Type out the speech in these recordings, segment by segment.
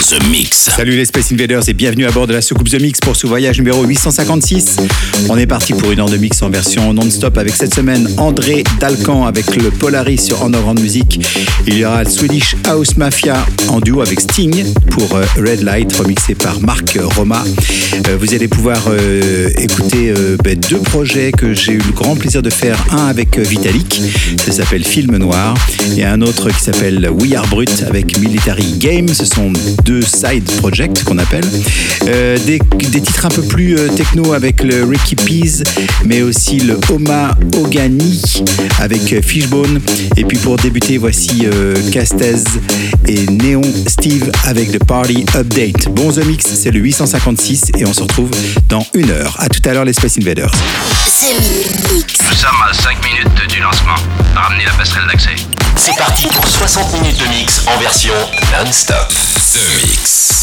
The Mix. Salut les Space Invaders et bienvenue à bord de la soucoupe The Mix pour ce voyage numéro 856. On est parti pour une heure de mix en version non-stop avec cette semaine André Dalcan avec le Polaris sur Underground Music. Il y aura Swedish House Mafia en duo avec Sting pour euh, Red Light remixé par Marc Roma. Euh, vous allez pouvoir euh, écouter ben, deux projets que j'ai eu le grand plaisir de faire. Un avec Vitalik, ça s'appelle Film Noir, et un autre qui s'appelle We Are Brut avec Military Game. Ce sont deux side projects qu'on appelle. Euh, des, titres un peu plus euh, techno avec le Ricky Peas, mais aussi le Oma Ogani avec euh, Fishbone. Et puis pour débuter, voici Castez et Néon Steve avec The Party Update. Bon Mix, c'est le 856 et on se retrouve dans une heure. À tout à l'heure les Space Invaders. Nous sommes à 5 minutes du lancement. Ramenez la passerelle d'accès. C'est parti pour 60 minutes de mix en version non-stop. Mix.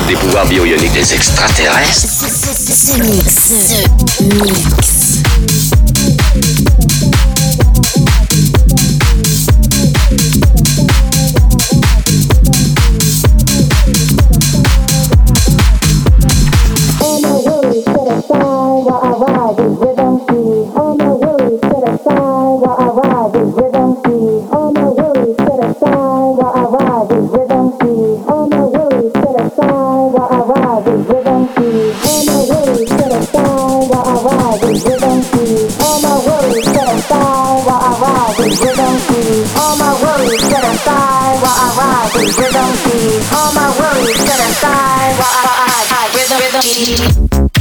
Des pouvoirs bio-ioniques. Des extraterrestres Ce mix. Ce mix. All my worries set aside while I ride with rhythm beat. All my worries set aside while I ride, rhythm, rhythm,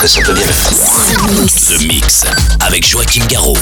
que. The Mix avec Joachim Garraud.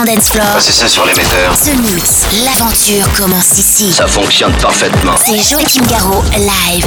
100% dance floor. C'est ça sur l'émetteur. The Mix, l'aventure commence ici. Ça fonctionne parfaitement. C'est Joachim Garraud, live.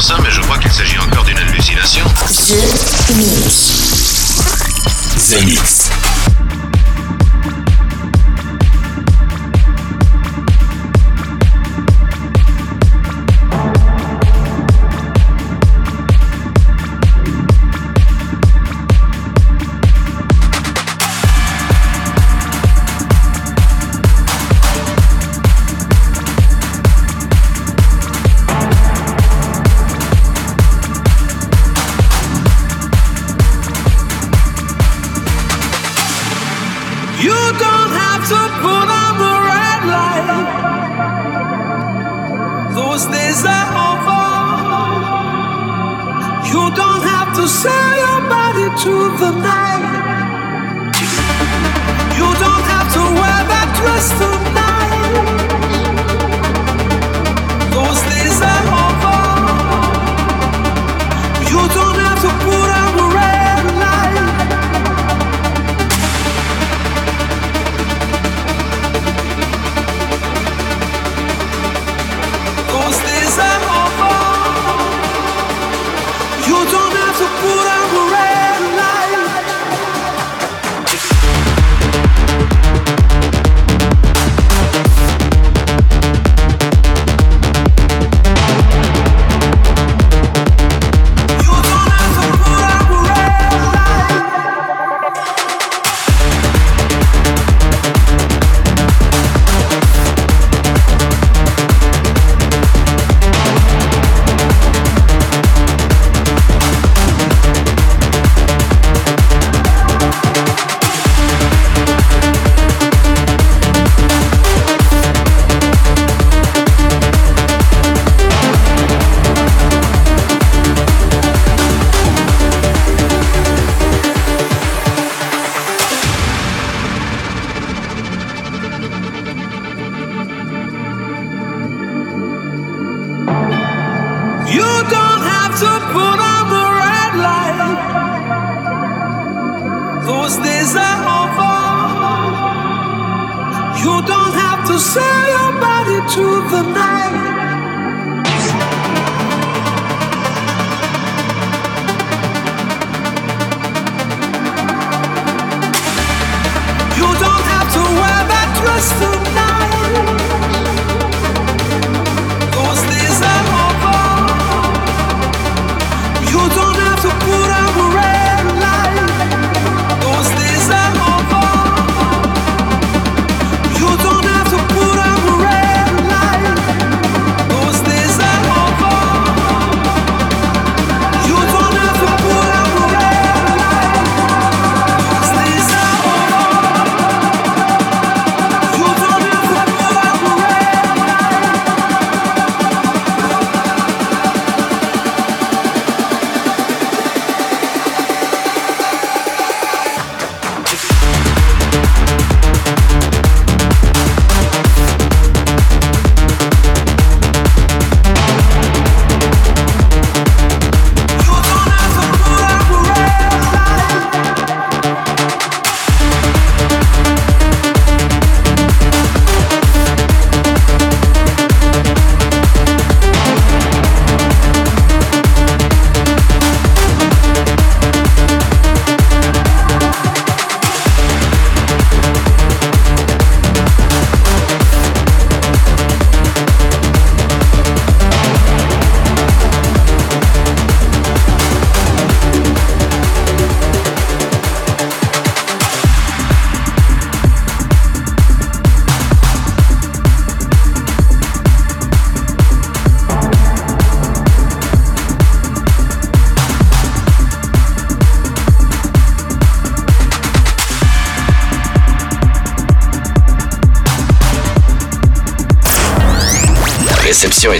ça, mais je crois qu'il s'agit encore d'une hallucination. the night. You don't have to wear that dress tonight.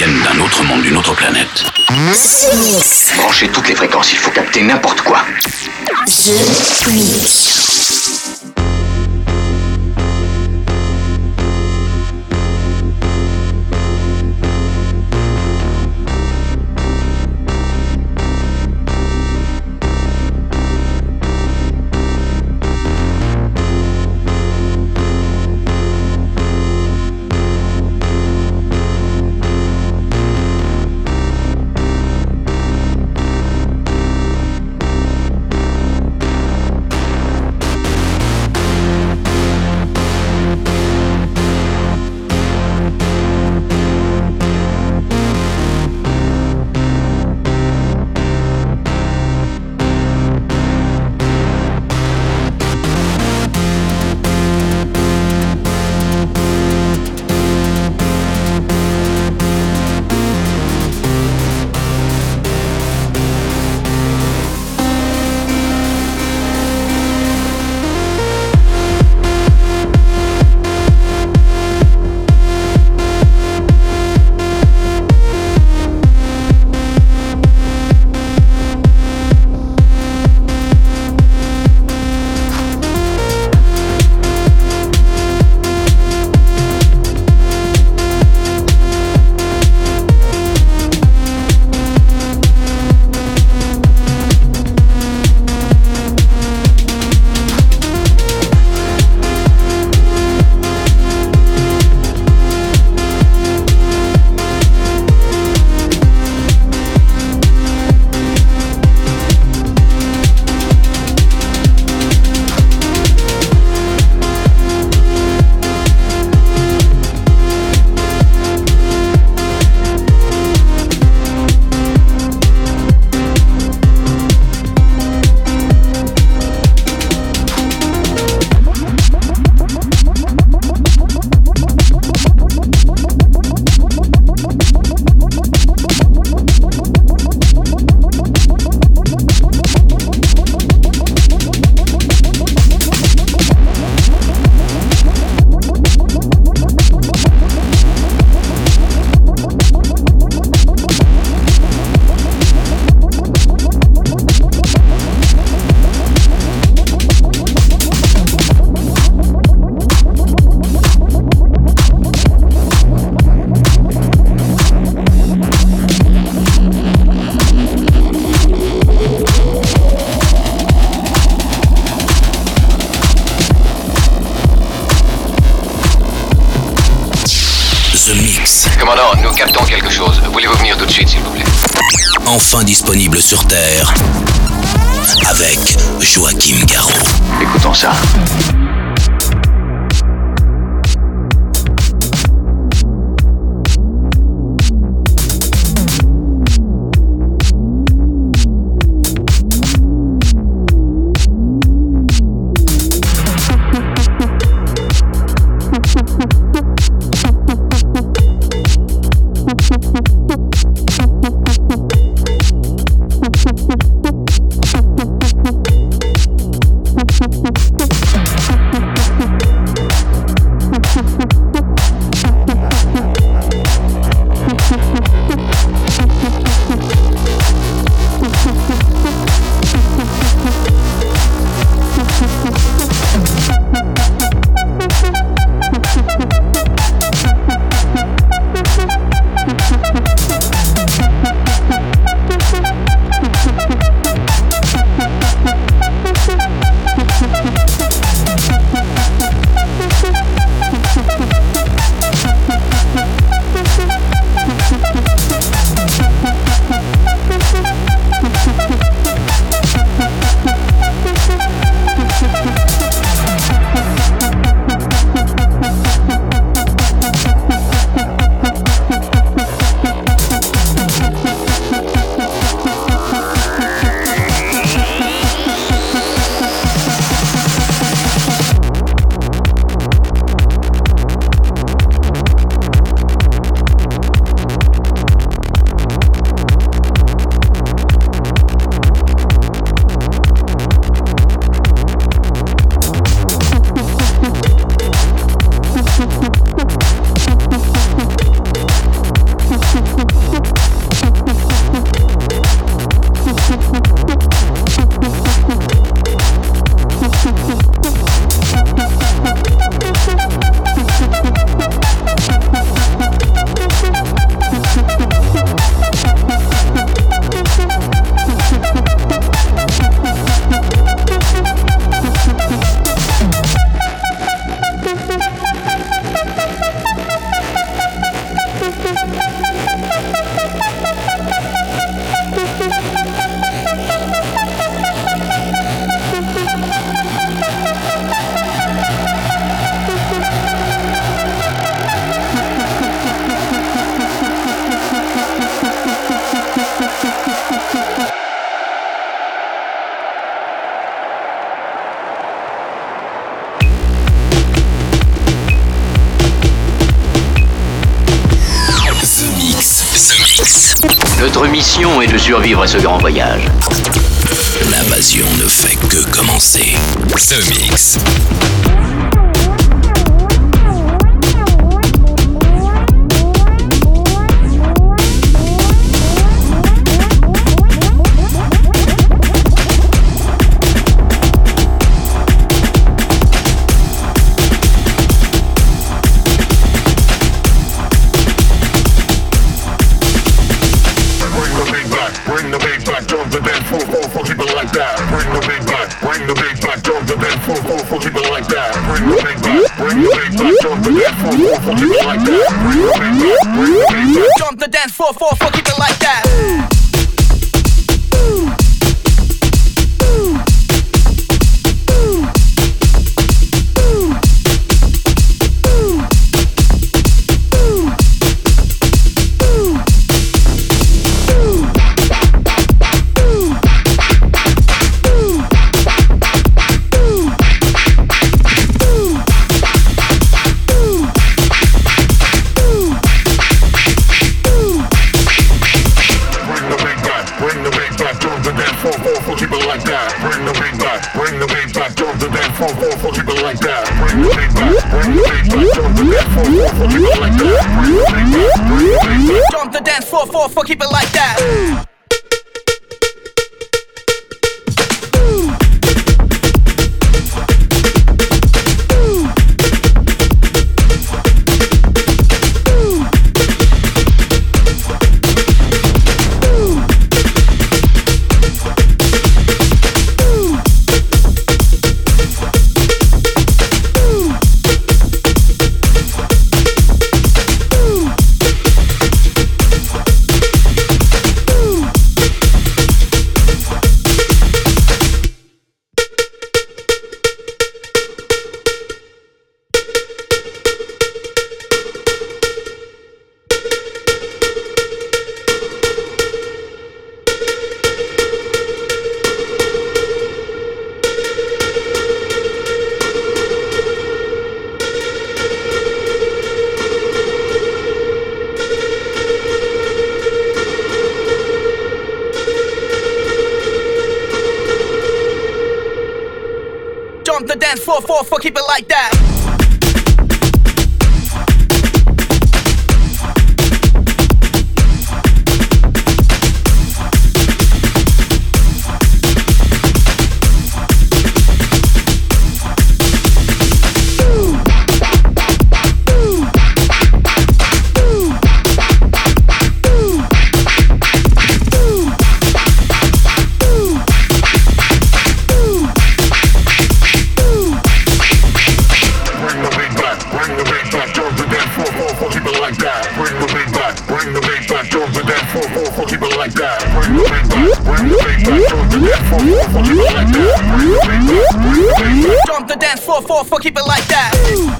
Viennent d'un autre monde, d'une autre planète. Branchez toutes les fréquences, il faut capter n'importe quoi. The survivre à ce grand voyage. L'invasion ne fait que commencer. The Mix. four, four, four people like that. Bring the back, bring back. Jump the dance floor, Keep it like that. Bring it back, bring it back. like that. the dance floor, four, four, keep it like that.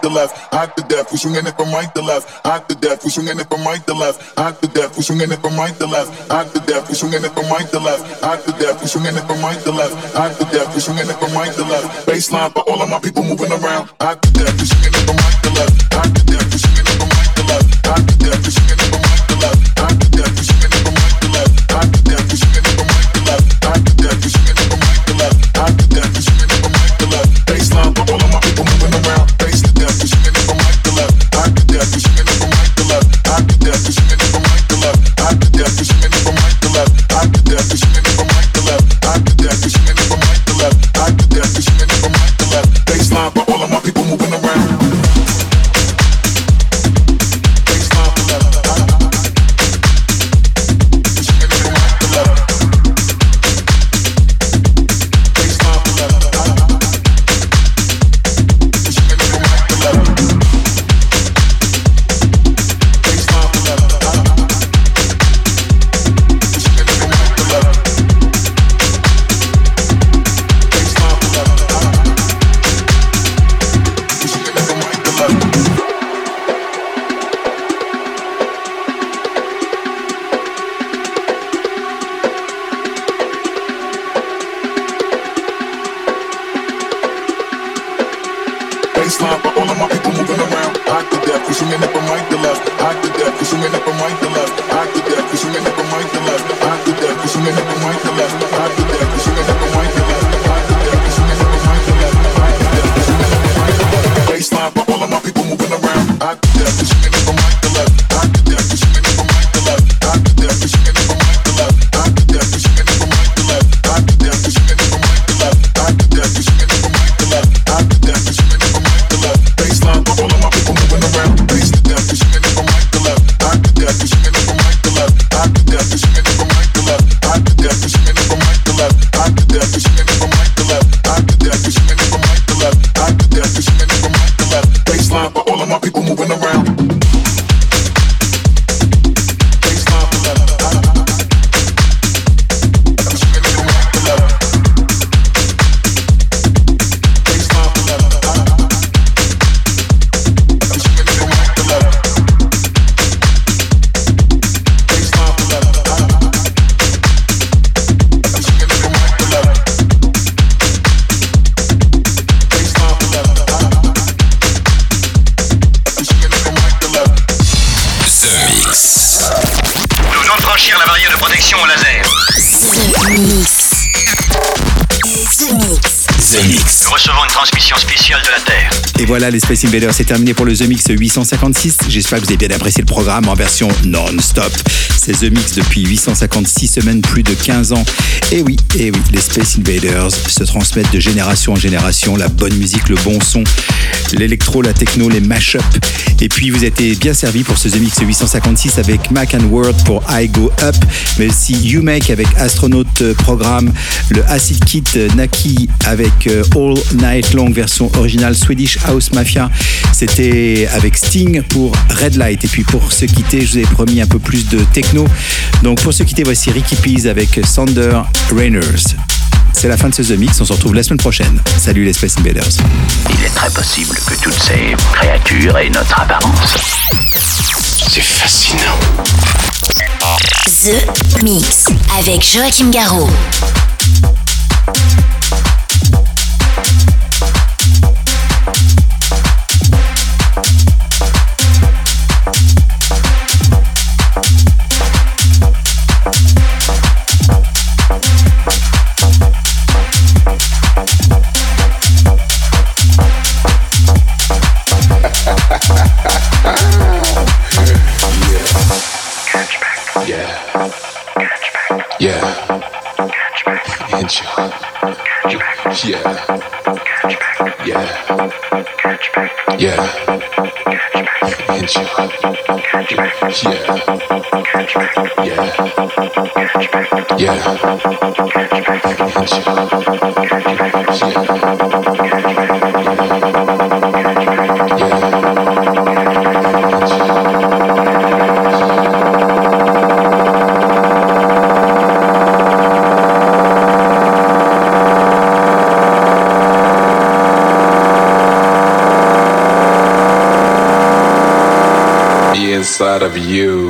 The to left, hot to death. We swinging it from right The left, hot to death. We swinging it from right The left, hot to death. We swinging it from right The left, hot to death. We swinging it from right The left, hot to death. We swinging it from right The left, hot to death. We swinging it from right The left. Baseline for all of my people moving around, hot to death. We swinging it from right The left, hot to death. voilà, les Space Invaders, c'est terminé pour le The Mix 856. J'espère que vous avez bien apprécié le programme en version non-stop. C'est The Mix depuis 856 semaines, plus de 15 ans. Et oui, et oui, les Space Invaders se transmettent de génération en génération la bonne musique, le bon son, l'électro, la techno, les mash-ups. Et puis vous êtes bien servi pour ce The Mix 856 avec Mac and Word pour I Go Up, mais aussi You Make avec Astronaut euh, Programme, le Acid Kit euh, Naki avec euh, All Night Long version originale Swedish House Mafia c'était avec Sting pour Red Light. Et puis pour se quitter, je vous ai promis un peu plus de techno. Donc pour se quitter, voici Ricky Pease avec Sander Rainers. C'est la fin de ce The Mix, on se retrouve la semaine prochaine. Salut les Space Invaders. Il est très possible que toutes ces créatures aient notre apparence. C'est fascinant. The Mix avec Joachim Garraud. Yeah. The inside of you.